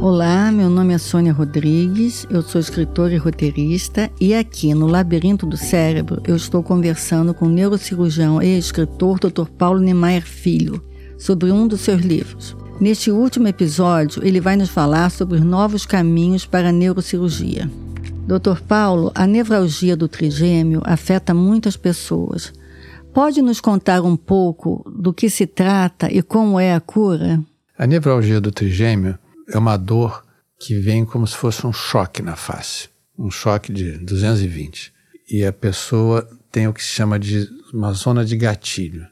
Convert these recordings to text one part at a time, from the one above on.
Olá, meu nome é Sônia Rodrigues, eu sou escritora e roteirista e aqui no Labirinto do Cérebro eu estou conversando com o neurocirurgião e escritor Dr. Paulo Niemeyer Filho sobre um dos seus livros. Neste último episódio, ele vai nos falar sobre os novos caminhos para a neurocirurgia. Dr. Paulo, a nevralgia do trigêmeo afeta muitas pessoas. Pode nos contar um pouco do que se trata e como é a cura? A nevralgia do trigêmeo é uma dor que vem como se fosse um choque na face, um choque de 220. E a pessoa tem o que se chama de uma zona de gatilho.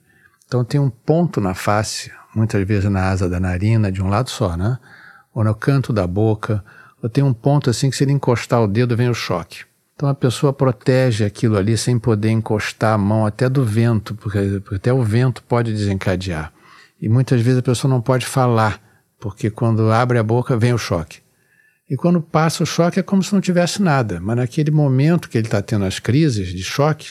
Então tem um ponto na face, muitas vezes na asa da narina, de um lado só, né? Ou no canto da boca, ou tem um ponto assim que se ele encostar o dedo vem o choque. Então a pessoa protege aquilo ali sem poder encostar a mão até do vento, porque, até o vento pode desencadear. E muitas vezes a pessoa não pode falar porque quando abre a boca vem o choque. E quando passa o choque é como se não tivesse nada, mas naquele momento que ele está tendo as crises de choque,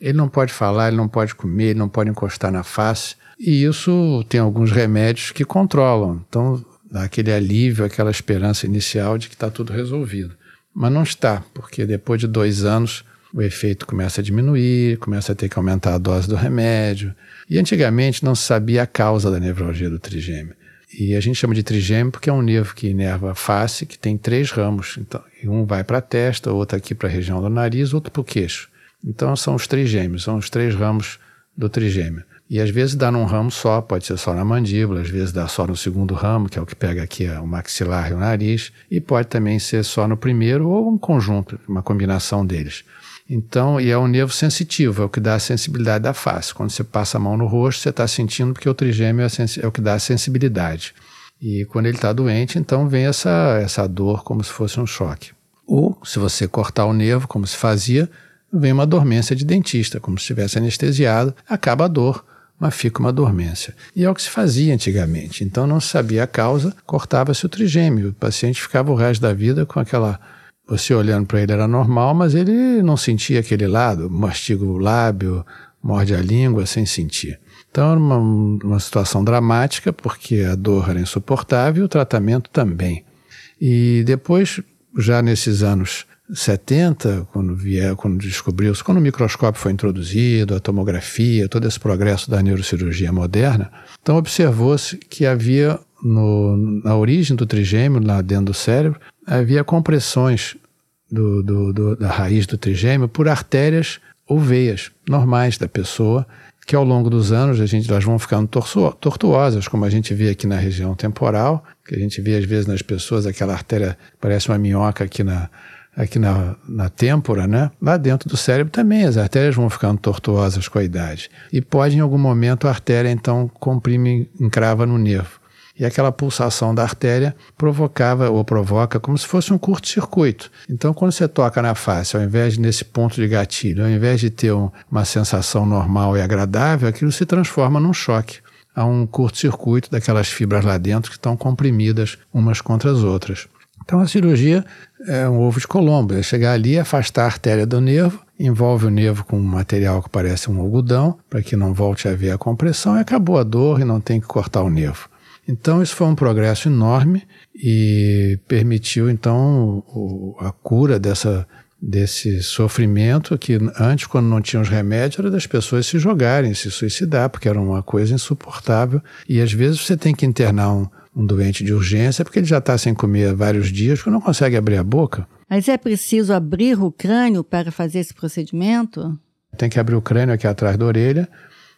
ele não pode falar, ele não pode comer, ele não pode encostar na face. E isso tem alguns remédios que controlam. Então dá aquele alívio, aquela esperança inicial de que está tudo resolvido. Mas não está, porque depois de dois anos o efeito começa a diminuir, começa a ter que aumentar a dose do remédio. E antigamente não se sabia a causa da nevralgia do trigêmeo. E a gente chama de trigêmeo porque é um nervo que inerva a face, que tem três ramos. Então, um vai para a testa, outro aqui para a região do nariz, outro para o queixo. Então são os trigêmeos, são os três ramos do trigêmeo. E às vezes dá num ramo só, pode ser só na mandíbula, às vezes dá só no segundo ramo, que é o que pega aqui o maxilar e o nariz, e pode também ser só no primeiro ou um conjunto, uma combinação deles. Então, e é um nervo sensitivo, é o que dá a sensibilidade da face. Quando você passa a mão no rosto, você está sentindo porque o trigêmeo é, é, o que dá a sensibilidade. E quando ele está doente, então vem essa, essa dor como se fosse um choque. Ou, se você cortar o nervo, como se fazia, vem uma dormência de dentista, como se estivesse anestesiado, acaba a dor, mas fica uma dormência. E é o que se fazia antigamente. Então não se sabia a causa, cortava-se o trigêmeo. O paciente ficava o resto da vida com aquela você olhando para ele era normal, mas ele não sentia aquele lado, mastiga o lábio, morde a língua sem sentir. Então era uma, uma situação dramática, porque a dor era insuportável e o tratamento também. E depois, já nesses anos 70, quando vier, quando descobriu-se, quando o microscópio foi introduzido, a tomografia, todo esse progresso da neurocirurgia moderna, então observou-se que havia no, na origem do trigêmeo, lá dentro do cérebro, havia compressões do, do, do, da raiz do trigêmeo por artérias ou veias normais da pessoa, que ao longo dos anos a gente, elas vão ficando tortuosas, como a gente vê aqui na região temporal, que a gente vê às vezes nas pessoas aquela artéria parece uma minhoca aqui na, aqui na, na têmpora, né? Lá dentro do cérebro também as artérias vão ficando tortuosas com a idade. E pode em algum momento a artéria então comprime, encrava no nervo e aquela pulsação da artéria provocava ou provoca como se fosse um curto-circuito. Então, quando você toca na face, ao invés de nesse ponto de gatilho, ao invés de ter um, uma sensação normal e agradável, aquilo se transforma num choque. Há um curto-circuito daquelas fibras lá dentro que estão comprimidas umas contra as outras. Então, a cirurgia é um ovo de Colombo, é chegar ali, afastar a artéria do nervo, envolve o nervo com um material que parece um algodão, para que não volte a haver a compressão, e acabou a dor e não tem que cortar o nervo. Então, isso foi um progresso enorme e permitiu, então, o, a cura dessa, desse sofrimento que antes, quando não tinha os remédios, era das pessoas se jogarem, se suicidar, porque era uma coisa insuportável. E às vezes você tem que internar um, um doente de urgência porque ele já está sem comer há vários dias, porque não consegue abrir a boca. Mas é preciso abrir o crânio para fazer esse procedimento? Tem que abrir o crânio aqui atrás da orelha,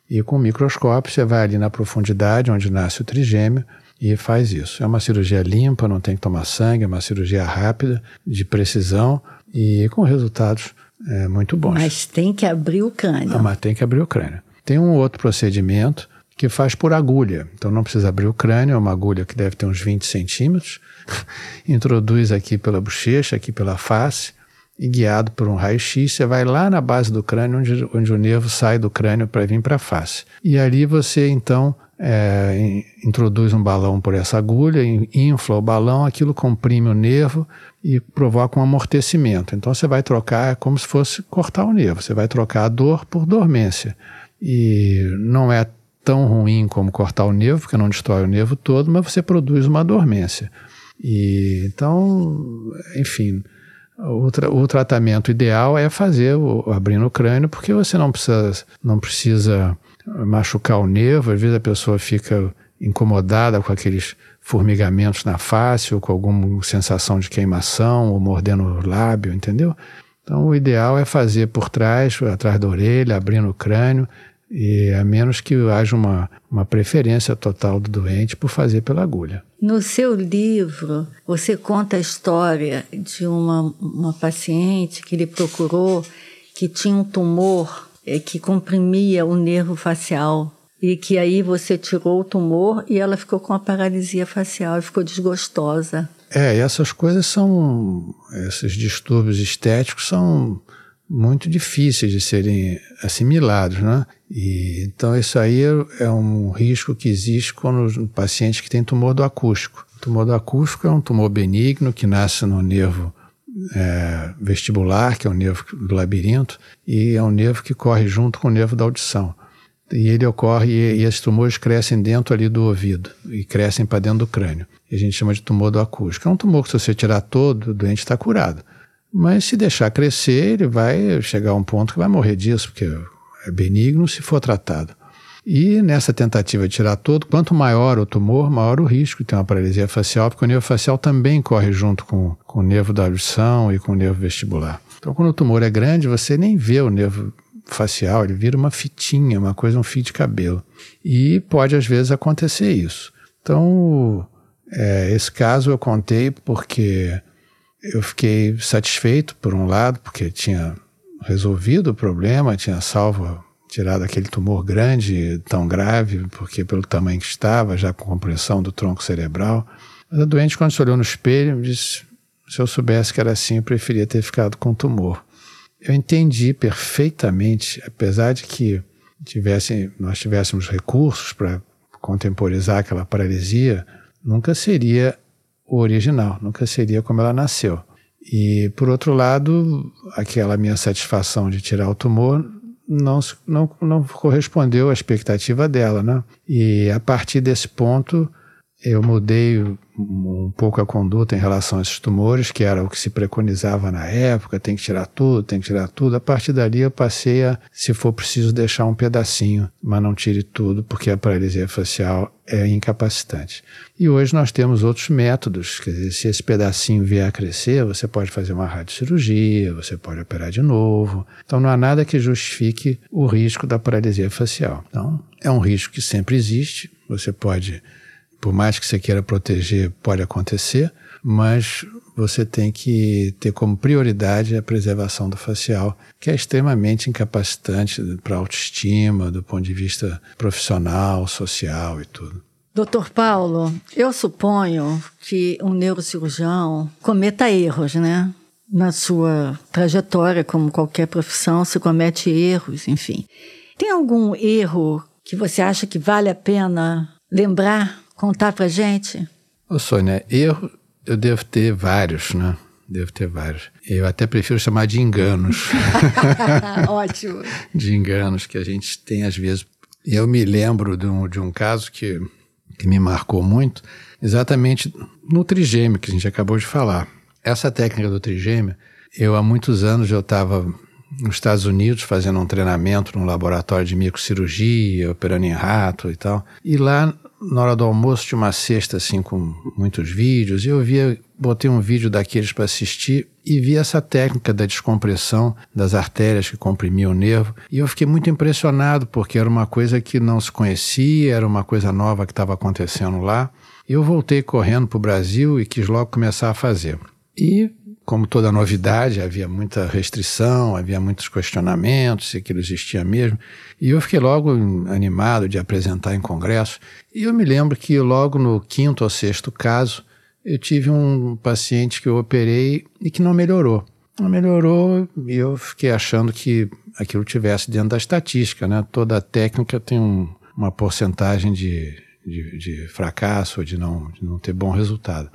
e com o microscópio você vai ali na profundidade onde nasce o trigêmeo e faz isso. É uma cirurgia limpa, não tem que tomar sangue, é uma cirurgia rápida, de precisão e com resultados é, muito bons. Mas tem que abrir o crânio. Ah, mas tem que abrir o crânio. Tem um outro procedimento que faz por agulha. Então não precisa abrir o crânio, é uma agulha que deve ter uns 20 centímetros. Introduz aqui pela bochecha, aqui pela face, e guiado por um raio-x, você vai lá na base do crânio, onde, onde o nervo sai do crânio para vir para a face. E ali você, então, é, introduz um balão por essa agulha, infla o balão, aquilo comprime o nervo e provoca um amortecimento. Então você vai trocar, é como se fosse cortar o nervo, você vai trocar a dor por dormência. E não é tão ruim como cortar o nervo, porque não destrói o nervo todo, mas você produz uma dormência. E então, enfim, o, tra o tratamento ideal é fazer o, abrindo o crânio, porque você não precisa, não precisa machucar o nervo, às vezes a pessoa fica incomodada com aqueles formigamentos na face ou com alguma sensação de queimação ou mordendo o lábio, entendeu? Então o ideal é fazer por trás, atrás da orelha, abrindo o crânio, e a menos que haja uma, uma preferência total do doente por fazer pela agulha. No seu livro, você conta a história de uma, uma paciente que lhe procurou que tinha um tumor é, que comprimia o nervo facial e que aí você tirou o tumor e ela ficou com a paralisia facial e ficou desgostosa. É, essas coisas são, esses distúrbios estéticos são muito difíceis de serem assimilados, né? E, então isso aí é, é um risco que existe quando o paciente que tem tumor do acústico. O tumor do acústico é um tumor benigno que nasce no nervo é, vestibular, que é o nervo do labirinto, e é um nervo que corre junto com o nervo da audição. E ele ocorre, e, e esses tumores crescem dentro ali do ouvido, e crescem para dentro do crânio. E a gente chama de tumor do acústico. É um tumor que se você tirar todo, o doente está curado. Mas se deixar crescer, ele vai chegar a um ponto que vai morrer disso, porque é benigno se for tratado. E nessa tentativa de tirar todo, quanto maior o tumor, maior o risco de ter uma paralisia facial, porque o nervo facial também corre junto com, com o nervo da audição e com o nervo vestibular. Então, quando o tumor é grande, você nem vê o nervo facial, ele vira uma fitinha, uma coisa, um fio de cabelo. E pode, às vezes, acontecer isso. Então, é, esse caso eu contei porque eu fiquei satisfeito, por um lado, porque tinha resolvido o problema, tinha salvo, tirado aquele tumor grande, tão grave, porque pelo tamanho que estava, já com compressão do tronco cerebral. Mas a doente, quando se olhou no espelho, me disse: se eu soubesse que era assim, eu preferia ter ficado com tumor. Eu entendi perfeitamente, apesar de que tivesse, nós tivéssemos recursos para contemporizar aquela paralisia, nunca seria original, nunca seria como ela nasceu. E, por outro lado, aquela minha satisfação de tirar o tumor não, não, não correspondeu à expectativa dela, né? E a partir desse ponto, eu mudei um pouco a conduta em relação a esses tumores, que era o que se preconizava na época, tem que tirar tudo, tem que tirar tudo. A partir dali eu passei a, se for preciso, deixar um pedacinho, mas não tire tudo, porque a paralisia facial é incapacitante. E hoje nós temos outros métodos, quer dizer, se esse pedacinho vier a crescer, você pode fazer uma radiocirurgia, você pode operar de novo. Então não há nada que justifique o risco da paralisia facial. Então é um risco que sempre existe, você pode por mais que você queira proteger, pode acontecer, mas você tem que ter como prioridade a preservação do facial, que é extremamente incapacitante para a autoestima, do ponto de vista profissional, social e tudo. Doutor Paulo, eu suponho que um neurocirurgião cometa erros, né? Na sua trajetória, como qualquer profissão, se comete erros, enfim. Tem algum erro que você acha que vale a pena lembrar contar pra gente? Ô Sônia, erro eu devo ter vários, né? Devo ter vários. Eu até prefiro chamar de enganos. Ótimo. de enganos que a gente tem às vezes. Eu me lembro de um, de um caso que, que me marcou muito, exatamente no trigêmeo que a gente acabou de falar. Essa técnica do trigêmeo, eu há muitos anos eu estava nos Estados Unidos fazendo um treinamento num laboratório de microcirurgia, operando em rato e tal. E lá na hora do almoço tinha uma cesta assim com muitos vídeos e eu via, botei um vídeo daqueles para assistir e vi essa técnica da descompressão das artérias que comprimiam o nervo e eu fiquei muito impressionado porque era uma coisa que não se conhecia, era uma coisa nova que estava acontecendo lá. Eu voltei correndo para o Brasil e quis logo começar a fazer. E como toda novidade, havia muita restrição, havia muitos questionamentos se aquilo existia mesmo. E eu fiquei logo animado de apresentar em congresso. E eu me lembro que logo no quinto ou sexto caso, eu tive um paciente que eu operei e que não melhorou. Não melhorou e eu fiquei achando que aquilo tivesse dentro da estatística, né? Toda técnica tem um, uma porcentagem de, de, de fracasso, de não, de não ter bom resultado.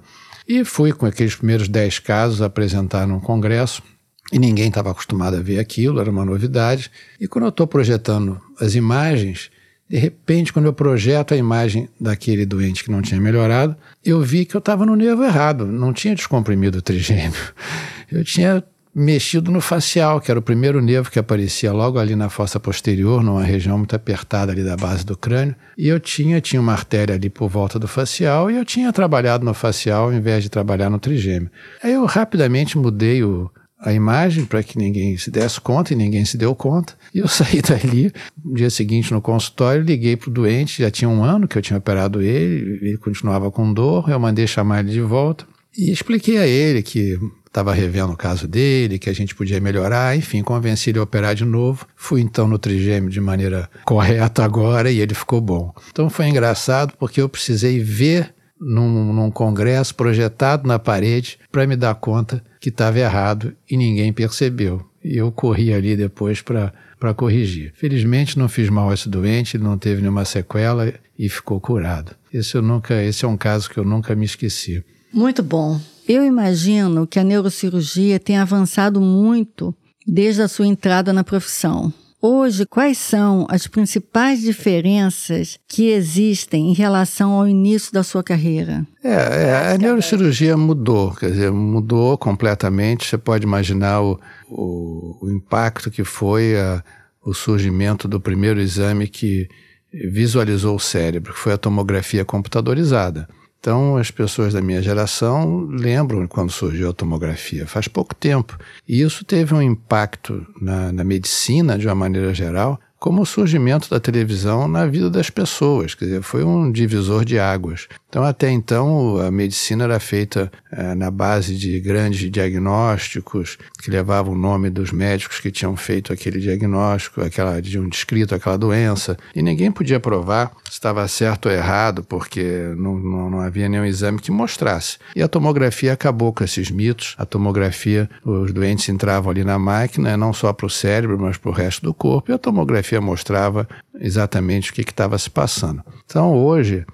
E fui com aqueles primeiros dez casos apresentar num congresso. e ninguém estava acostumado a ver aquilo, era uma novidade. E quando eu estou projetando as imagens, de repente, quando eu projeto a imagem daquele doente que não tinha melhorado, eu vi que eu estava no nervo errado, não tinha descomprimido o trigêmeo. Eu tinha mexido no facial, que era o primeiro nervo que aparecia logo ali na fossa posterior, numa região muito apertada ali da base do crânio. E eu tinha, tinha uma artéria ali por volta do facial e eu tinha trabalhado no facial ao invés de trabalhar no trigêmeo. Aí eu rapidamente mudei o, a imagem para que ninguém se desse conta e ninguém se deu conta. E eu saí dali, no dia seguinte no consultório, liguei para o doente, já tinha um ano que eu tinha operado ele, ele continuava com dor, eu mandei chamar ele de volta e expliquei a ele que estava revendo o caso dele, que a gente podia melhorar, enfim, convenci ele a operar de novo. Fui então no trigêmeo de maneira correta agora e ele ficou bom. Então foi engraçado porque eu precisei ver num, num congresso projetado na parede para me dar conta que estava errado e ninguém percebeu. E eu corri ali depois para para corrigir. Felizmente não fiz mal a esse doente, ele não teve nenhuma sequela e ficou curado. Esse eu nunca, esse é um caso que eu nunca me esqueci. Muito bom. Eu imagino que a neurocirurgia tenha avançado muito desde a sua entrada na profissão. Hoje, quais são as principais diferenças que existem em relação ao início da sua carreira? É, é a neurocirurgia mudou, quer dizer, mudou completamente. Você pode imaginar o, o, o impacto que foi a, o surgimento do primeiro exame que visualizou o cérebro, que foi a tomografia computadorizada. Então, as pessoas da minha geração lembram quando surgiu a tomografia, faz pouco tempo. E isso teve um impacto na, na medicina, de uma maneira geral, como o surgimento da televisão na vida das pessoas, quer dizer, foi um divisor de águas. Então, até então, a medicina era feita é, na base de grandes diagnósticos que levavam o nome dos médicos que tinham feito aquele diagnóstico, aquela, um descrito aquela doença, e ninguém podia provar se estava certo ou errado, porque não, não, não havia nenhum exame que mostrasse. E a tomografia acabou com esses mitos. A tomografia, os doentes entravam ali na máquina, não só para o cérebro, mas para o resto do corpo, e a tomografia mostrava exatamente o que estava se passando. Então, hoje,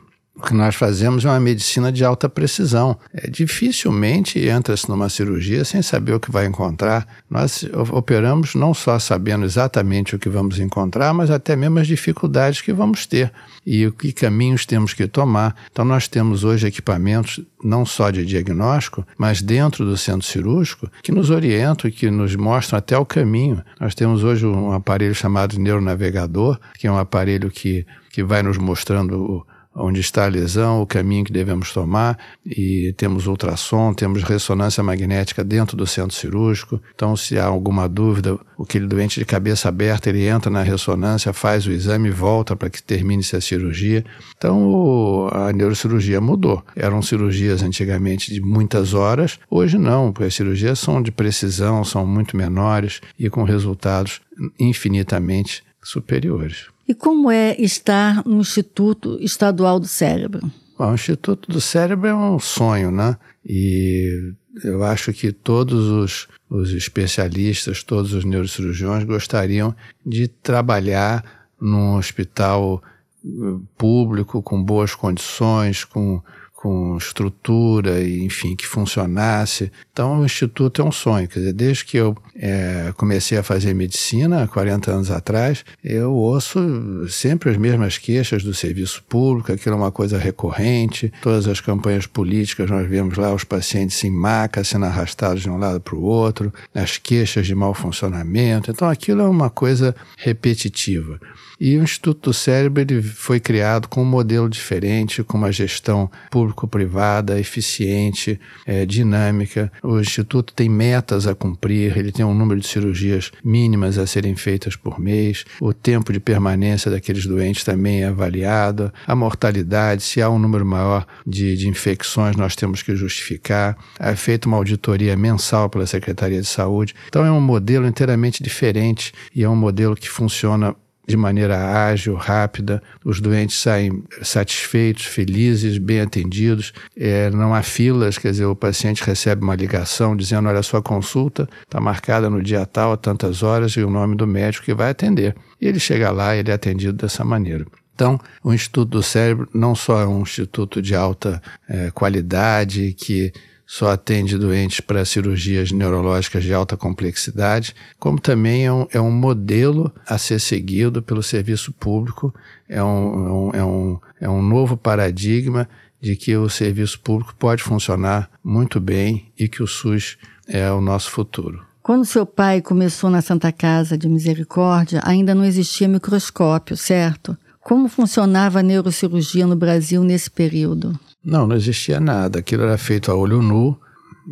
o que nós fazemos é uma medicina de alta precisão. É, dificilmente entra-se numa cirurgia sem saber o que vai encontrar. Nós operamos não só sabendo exatamente o que vamos encontrar, mas até mesmo as dificuldades que vamos ter e que caminhos temos que tomar. Então, nós temos hoje equipamentos não só de diagnóstico, mas dentro do centro cirúrgico, que nos orientam e que nos mostram até o caminho. Nós temos hoje um aparelho chamado neuronavegador, que é um aparelho que, que vai nos mostrando onde está a lesão, o caminho que devemos tomar, e temos ultrassom, temos ressonância magnética dentro do centro cirúrgico. Então, se há alguma dúvida, aquele doente de cabeça aberta, ele entra na ressonância, faz o exame e volta para que termine-se a cirurgia. Então, o, a neurocirurgia mudou. Eram cirurgias antigamente de muitas horas, hoje não, porque as cirurgias são de precisão, são muito menores e com resultados infinitamente superiores. E como é estar no Instituto Estadual do Cérebro? Bom, o Instituto do Cérebro é um sonho, né? E eu acho que todos os, os especialistas, todos os neurocirurgiões gostariam de trabalhar num hospital eh, público com boas condições, com com estrutura e enfim que funcionasse. Então o instituto é um sonho. Quer dizer, desde que eu é, comecei a fazer medicina 40 anos atrás, eu ouço sempre as mesmas queixas do serviço público. Aquilo é uma coisa recorrente. Todas as campanhas políticas nós vemos lá os pacientes em maca sendo arrastados de um lado para o outro, as queixas de mau funcionamento. Então aquilo é uma coisa repetitiva. E o Instituto do Cérebro ele foi criado com um modelo diferente, com uma gestão público-privada, eficiente, é, dinâmica. O Instituto tem metas a cumprir, ele tem um número de cirurgias mínimas a serem feitas por mês, o tempo de permanência daqueles doentes também é avaliado, a mortalidade, se há um número maior de, de infecções, nós temos que justificar. É feita uma auditoria mensal pela Secretaria de Saúde. Então é um modelo inteiramente diferente e é um modelo que funciona de maneira ágil, rápida, os doentes saem satisfeitos, felizes, bem atendidos, é, não há filas, quer dizer, o paciente recebe uma ligação dizendo: olha, sua consulta está marcada no dia tal, a tantas horas, e o nome do médico que vai atender. E ele chega lá e ele é atendido dessa maneira. Então, o Instituto do Cérebro não só é um instituto de alta é, qualidade, que só atende doentes para cirurgias neurológicas de alta complexidade, como também é um, é um modelo a ser seguido pelo serviço público, é um, é, um, é um novo paradigma de que o serviço público pode funcionar muito bem e que o SUS é o nosso futuro. Quando seu pai começou na Santa Casa de Misericórdia, ainda não existia microscópio, certo? Como funcionava a neurocirurgia no Brasil nesse período? Não, não existia nada. Aquilo era feito a olho nu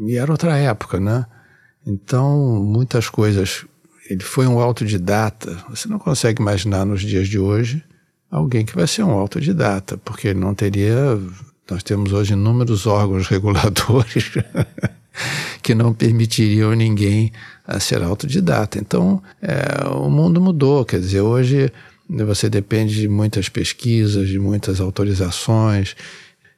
e era outra época, né? Então, muitas coisas. Ele foi um autodidata. Você não consegue imaginar nos dias de hoje alguém que vai ser um autodidata, porque ele não teria. Nós temos hoje inúmeros órgãos reguladores que não permitiriam ninguém a ser autodidata. Então, é, o mundo mudou. Quer dizer, hoje você depende de muitas pesquisas, de muitas autorizações.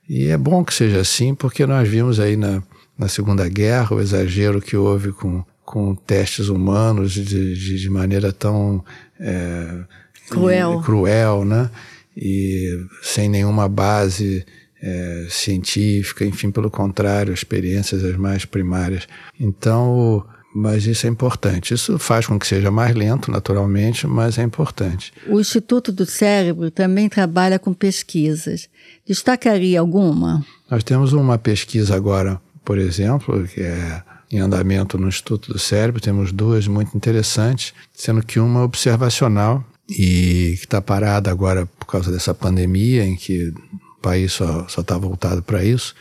E é bom que seja assim, porque nós vimos aí na, na Segunda Guerra o exagero que houve com, com testes humanos de, de, de maneira tão é, cruel. cruel, né? E sem nenhuma base é, científica, enfim, pelo contrário, experiências as mais primárias. Então, mas isso é importante. Isso faz com que seja mais lento, naturalmente, mas é importante. O Instituto do Cérebro também trabalha com pesquisas. Destacaria alguma? Nós temos uma pesquisa agora, por exemplo, que é em andamento no Instituto do Cérebro. Temos duas muito interessantes, sendo que uma observacional e que está parada agora por causa dessa pandemia, em que o país só está voltado para isso,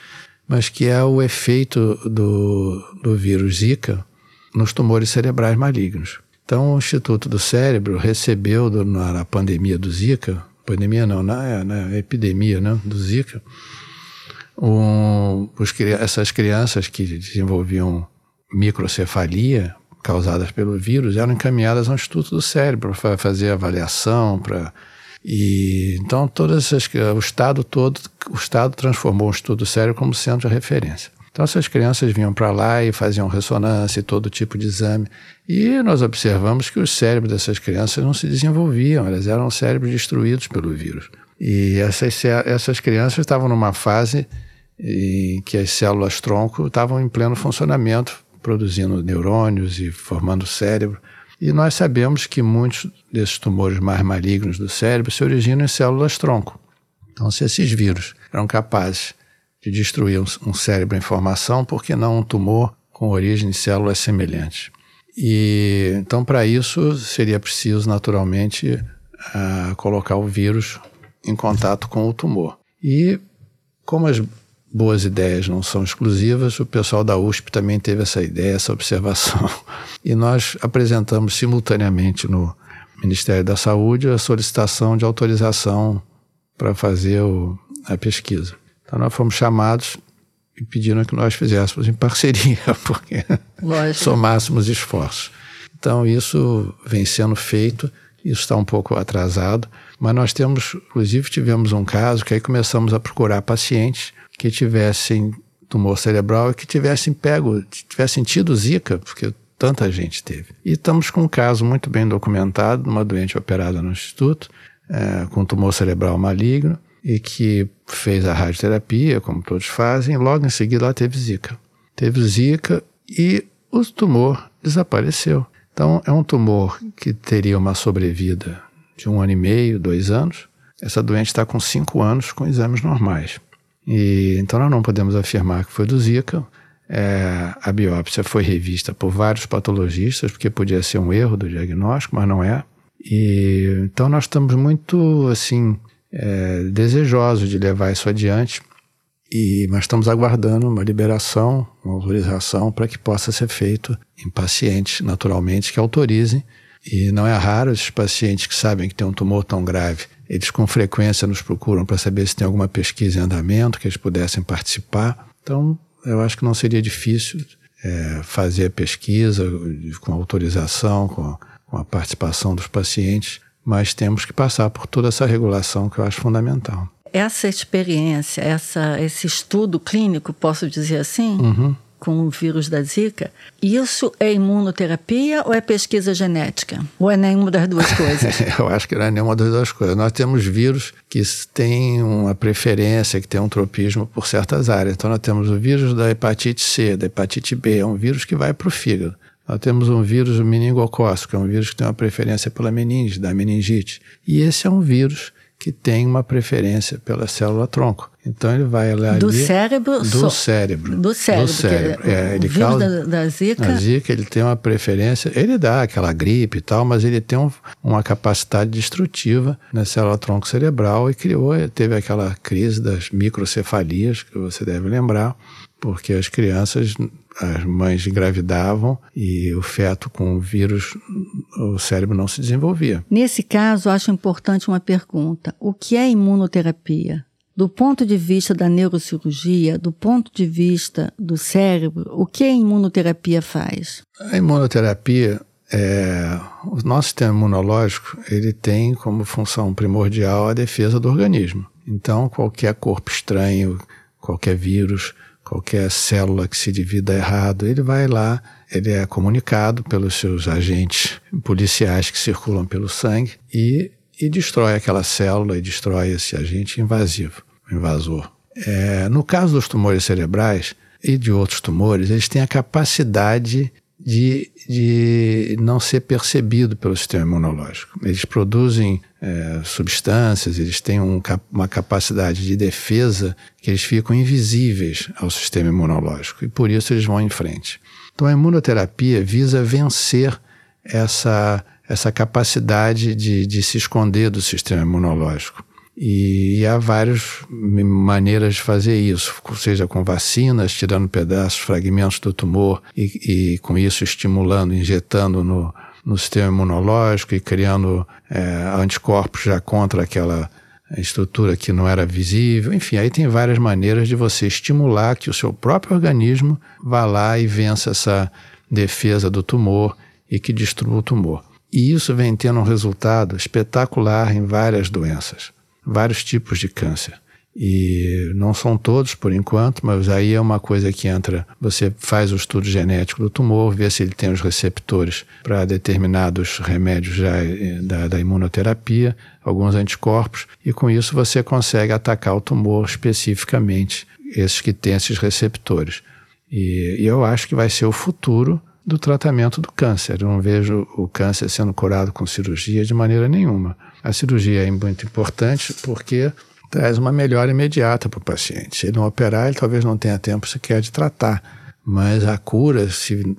mas que é o efeito do, do vírus Zika nos tumores cerebrais malignos. Então, o Instituto do Cérebro recebeu na, pandemia do Zika, pandemia não, na, na epidemia né, do Zika, um, os, essas crianças que desenvolviam microcefalia causadas pelo vírus eram encaminhadas ao Instituto do Cérebro para fazer avaliação, para e então todas essas, o estado todo, o estado transformou o Instituto do Cérebro como centro de referência. Então essas crianças vinham para lá e faziam ressonância e todo tipo de exame. E nós observamos que os cérebros dessas crianças não se desenvolviam, elas eram cérebros destruídos pelo vírus. E essas, essas crianças estavam numa fase em que as células tronco estavam em pleno funcionamento, produzindo neurônios e formando cérebro. E nós sabemos que muitos desses tumores mais malignos do cérebro se originam em células tronco. Então, se esses vírus eram capazes de destruir um, um cérebro em formação, por que não um tumor com origem em células semelhantes? E então, para isso, seria preciso, naturalmente, uh, colocar o vírus em contato com o tumor. E, como as boas ideias não são exclusivas, o pessoal da USP também teve essa ideia, essa observação. E nós apresentamos simultaneamente no Ministério da Saúde a solicitação de autorização para fazer o, a pesquisa. Então nós fomos chamados e pediram que nós fizéssemos em parceria, porque somássemos esforços. Então isso vem sendo feito, isso está um pouco atrasado, mas nós temos, inclusive tivemos um caso que aí começamos a procurar pacientes que tivessem tumor cerebral e que tivessem pego, tivessem tido zika, porque tanta gente teve. E estamos com um caso muito bem documentado, de uma doente operada no instituto, é, com tumor cerebral maligno, e que fez a radioterapia, como todos fazem, logo em seguida ela teve zika. Teve zika e o tumor desapareceu. Então, é um tumor que teria uma sobrevida de um ano e meio, dois anos. Essa doente está com cinco anos com exames normais. E, então, nós não podemos afirmar que foi do Zika. É, a biópsia foi revista por vários patologistas, porque podia ser um erro do diagnóstico, mas não é. E, então, nós estamos muito, assim, é, desejosos de levar isso adiante, e, mas estamos aguardando uma liberação, uma autorização para que possa ser feito em pacientes, naturalmente, que autorizem. E não é raro esses pacientes que sabem que tem um tumor tão grave, eles com frequência nos procuram para saber se tem alguma pesquisa em andamento, que eles pudessem participar. Então, eu acho que não seria difícil é, fazer a pesquisa com autorização, com, com a participação dos pacientes mas temos que passar por toda essa regulação que eu acho fundamental. Essa experiência, essa, esse estudo clínico, posso dizer assim, uhum. com o vírus da Zika, isso é imunoterapia ou é pesquisa genética? Ou é nenhuma das duas coisas? Eu acho que não é nenhuma das duas coisas. Nós temos vírus que têm uma preferência, que têm um tropismo por certas áreas. Então, nós temos o vírus da hepatite C, da hepatite B, é um vírus que vai para o fígado. Nós temos um vírus meningocócico, que é um vírus que tem uma preferência pela meninge, da meningite. E esse é um vírus que tem uma preferência pela célula tronco. Então ele vai ali do cérebro do so, cérebro do cérebro, do cérebro. É, ele o vírus causa, da, da zika a zika ele tem uma preferência ele dá aquela gripe e tal mas ele tem um, uma capacidade destrutiva na célula tronco cerebral e criou teve aquela crise das microcefalias que você deve lembrar porque as crianças as mães engravidavam e o feto com o vírus, o cérebro não se desenvolvia. Nesse caso, acho importante uma pergunta: o que é imunoterapia? Do ponto de vista da neurocirurgia, do ponto de vista do cérebro, o que a imunoterapia faz? A imunoterapia é, o nosso sistema imunológico ele tem como função primordial a defesa do organismo. Então, qualquer corpo estranho, qualquer vírus, qualquer célula que se divida errado, ele vai lá, ele é comunicado pelos seus agentes policiais que circulam pelo sangue e, e destrói aquela célula e destrói esse agente invasivo, invasor. É, no caso dos tumores cerebrais e de outros tumores, eles têm a capacidade de, de não ser percebido pelo sistema imunológico. Eles produzem é, substâncias, eles têm um, uma capacidade de defesa que eles ficam invisíveis ao sistema imunológico e por isso eles vão em frente. Então a imunoterapia visa vencer essa, essa capacidade de, de se esconder do sistema imunológico. E, e há várias maneiras de fazer isso, seja com vacinas, tirando pedaços, fragmentos do tumor e, e com isso estimulando, injetando no, no sistema imunológico e criando é, anticorpos já contra aquela estrutura que não era visível. Enfim, aí tem várias maneiras de você estimular que o seu próprio organismo vá lá e vença essa defesa do tumor e que destrua o tumor. E isso vem tendo um resultado espetacular em várias doenças, vários tipos de câncer. E não são todos por enquanto, mas aí é uma coisa que entra. Você faz o estudo genético do tumor, vê se ele tem os receptores para determinados remédios já eh, da, da imunoterapia, alguns anticorpos, e com isso você consegue atacar o tumor especificamente, esses que têm esses receptores. E, e eu acho que vai ser o futuro do tratamento do câncer. Eu não vejo o câncer sendo curado com cirurgia de maneira nenhuma. A cirurgia é muito importante porque traz uma melhora imediata para o paciente. Se ele não operar, ele talvez não tenha tempo sequer de tratar. Mas a cura, se,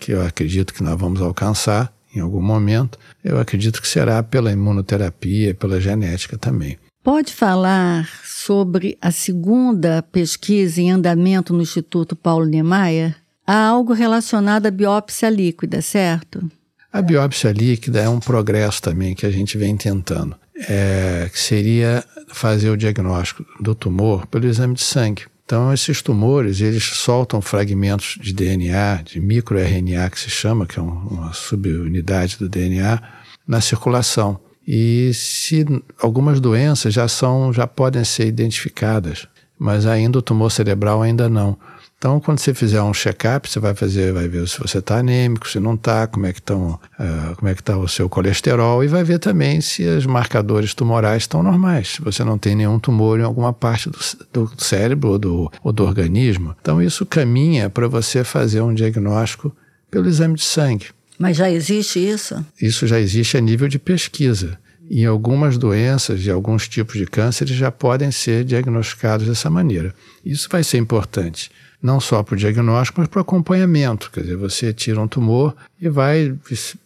que eu acredito que nós vamos alcançar em algum momento, eu acredito que será pela imunoterapia, pela genética também. Pode falar sobre a segunda pesquisa em andamento no Instituto Paulo Niemeyer? Há algo relacionado à biópsia líquida, certo? A biópsia líquida é um progresso também que a gente vem tentando é, que seria fazer o diagnóstico do tumor pelo exame de sangue. Então, esses tumores, eles soltam fragmentos de DNA, de microRNA, que se chama, que é uma subunidade do DNA, na circulação. E se algumas doenças já são, já podem ser identificadas, mas ainda o tumor cerebral ainda não. Então, quando você fizer um check-up, você vai fazer, vai ver se você está anêmico, se não está, como é que estão, uh, como é que está o seu colesterol e vai ver também se os marcadores tumorais estão normais. Se você não tem nenhum tumor em alguma parte do, do cérebro ou do, ou do organismo. Então, isso caminha para você fazer um diagnóstico pelo exame de sangue. Mas já existe isso? Isso já existe a nível de pesquisa. Em algumas doenças e alguns tipos de cânceres já podem ser diagnosticados dessa maneira. Isso vai ser importante não só para o diagnóstico, mas para o acompanhamento. Quer dizer, você tira um tumor e vai,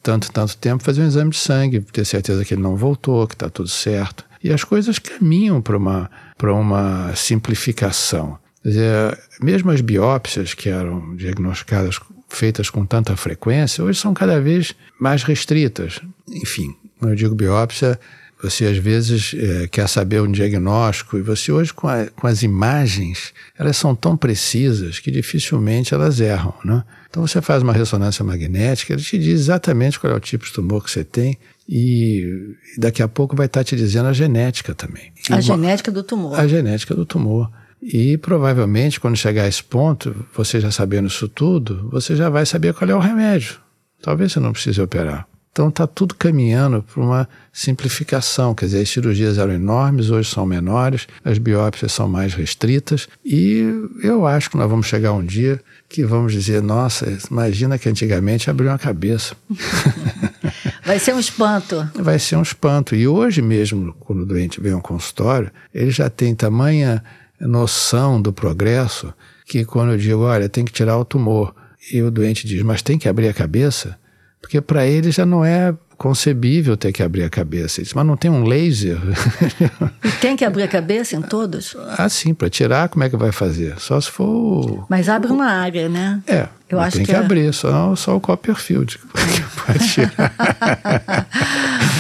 tanto tanto tempo, fazer um exame de sangue, ter certeza que ele não voltou, que está tudo certo. E as coisas caminham para uma, uma simplificação. Quer dizer, mesmo as biópsias que eram diagnosticadas, feitas com tanta frequência, hoje são cada vez mais restritas. Enfim, quando eu digo biópsia, você às vezes é, quer saber um diagnóstico e você hoje com, a, com, as imagens elas são tão precisas que dificilmente elas erram, né? Então você faz uma ressonância magnética, ele te diz exatamente qual é o tipo de tumor que você tem e daqui a pouco vai estar te dizendo a genética também. A genética do tumor. A genética do tumor. E provavelmente, quando chegar a esse ponto, você já sabendo isso tudo, você já vai saber qual é o remédio. Talvez você não precise operar. Então está tudo caminhando para uma simplificação, quer dizer, as cirurgias eram enormes, hoje são menores, as biópsias são mais restritas e eu acho que nós vamos chegar um dia que vamos dizer, nossa, imagina que antigamente abriu uma cabeça. Vai ser um espanto. Vai ser um espanto. E hoje mesmo, quando o doente vem ao consultório, ele já tem tamanha noção do progresso que quando eu digo, olha, tem que tirar o tumor, e o doente diz, mas tem que abrir a cabeça, porque para ele já não é concebível ter que abrir a cabeça. Mas não tem um laser? E tem que abrir a cabeça em todos? Ah, sim, para tirar, como é que vai fazer? Só se for. Mas abre uma área, né? É. Eu acho tem que, que é... abrir, só, só o Copperfield pode tirar.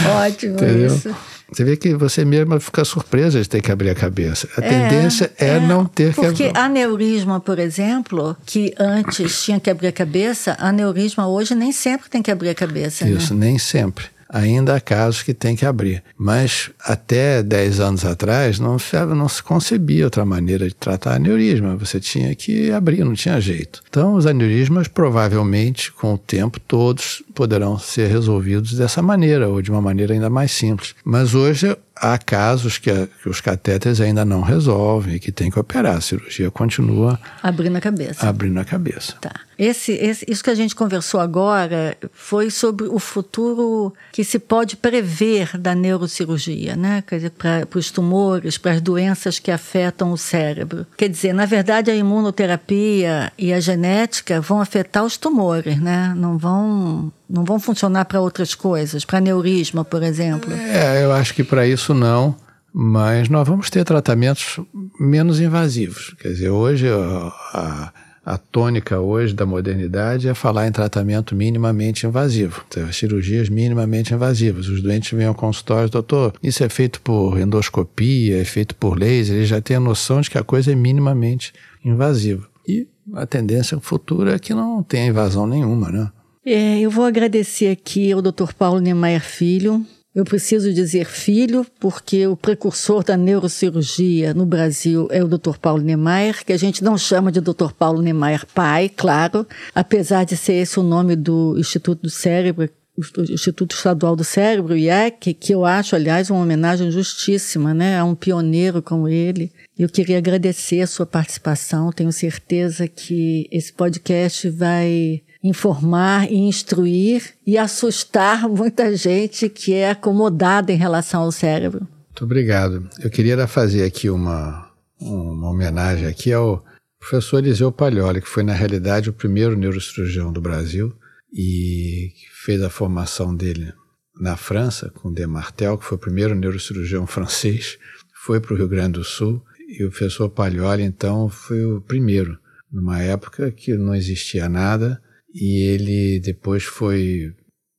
Ótimo Entendeu? isso. Você vê que você mesma fica surpresa de ter que abrir a cabeça. A é, tendência é, é, não ter que Porque aneurisma, por exemplo, que antes tinha que abrir a cabeça, aneurisma hoje nem sempre tem que abrir a cabeça. Né? Isso, né? nem sempre ainda há casos que tem que abrir. Mas até 10 anos atrás não não se concebia outra maneira de tratar aneurisma. Você tinha que abrir, não tinha jeito. Então, os aneurismas, provavelmente, com o tempo, todos poderão ser resolvidos dessa maneira, ou de uma maneira ainda mais simples. Mas hoje há casos que, a, que, os catéteres ainda não resolvem e que tem que operar. A cirurgia continua abrindo a cabeça. Abrindo a cabeça. Tá. Esse, esse, isso que a gente conversou agora foi sobre o futuro que se pode prever da neurocirurgia, né? Quer dizer, para os tumores, para as doenças que afetam o cérebro. Quer dizer, na verdade, a imunoterapia e a genética vão afetar os tumores, né? Não vão não vão funcionar para outras coisas, para aneurisma, por exemplo? É, eu acho que para isso não, mas nós vamos ter tratamentos menos invasivos. Quer dizer, hoje a, a tônica hoje da modernidade é falar em tratamento minimamente invasivo, então, cirurgias minimamente invasivas. Os doentes vêm ao consultório, doutor, isso é feito por endoscopia, é feito por laser, eles já têm a noção de que a coisa é minimamente invasiva. E a tendência futura é que não tenha invasão nenhuma, né? É, eu vou agradecer aqui ao Dr. Paulo Niemeyer Filho. Eu preciso dizer filho, porque o precursor da neurocirurgia no Brasil é o Dr. Paulo Niemeyer, que a gente não chama de Dr. Paulo Niemeyer pai, claro, apesar de ser esse o nome do Instituto do Cérebro, o Instituto Estadual do Cérebro, o IEC, que eu acho, aliás, uma homenagem justíssima né, a um pioneiro como ele. Eu queria agradecer a sua participação. Tenho certeza que esse podcast vai informar e instruir e assustar muita gente que é acomodada em relação ao cérebro. Muito obrigado. Eu queria fazer aqui uma, uma homenagem aqui ao professor Eliseu Paglioli, que foi na realidade o primeiro neurocirurgião do Brasil e fez a formação dele na França com Demartel, que foi o primeiro neurocirurgião francês, foi para o Rio Grande do Sul e o professor Paglioli então foi o primeiro numa época que não existia nada e ele depois foi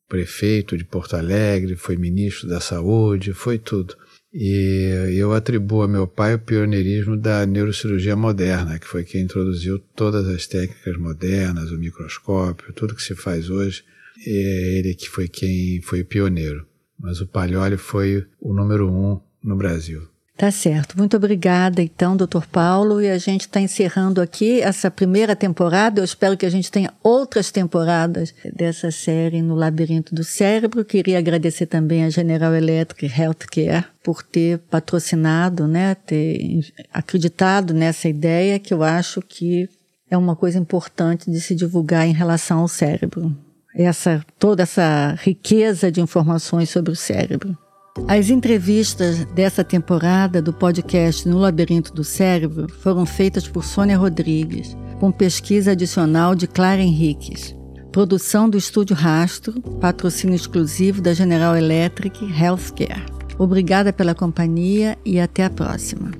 prefeito de Porto Alegre, foi ministro da Saúde, foi tudo. E eu atribuo a meu pai o pioneirismo da neurocirurgia moderna, que foi quem introduziu todas as técnicas modernas, o microscópio, tudo que se faz hoje. É ele que foi quem foi pioneiro. Mas o Palholi foi o número um no Brasil. Tá certo. Muito obrigada, então, doutor Paulo. E a gente está encerrando aqui essa primeira temporada. Eu espero que a gente tenha outras temporadas dessa série no Labirinto do Cérebro. Queria agradecer também a General Electric Healthcare por ter patrocinado, né, ter acreditado nessa ideia que eu acho que é uma coisa importante de se divulgar em relação ao cérebro. Essa toda essa riqueza de informações sobre o cérebro. As entrevistas dessa temporada do podcast No Labirinto do Cérebro foram feitas por Sônia Rodrigues, com pesquisa adicional de Clara Henriques. Produção do Estúdio Rastro, patrocínio exclusivo da General Electric Healthcare. Obrigada pela companhia e até a próxima.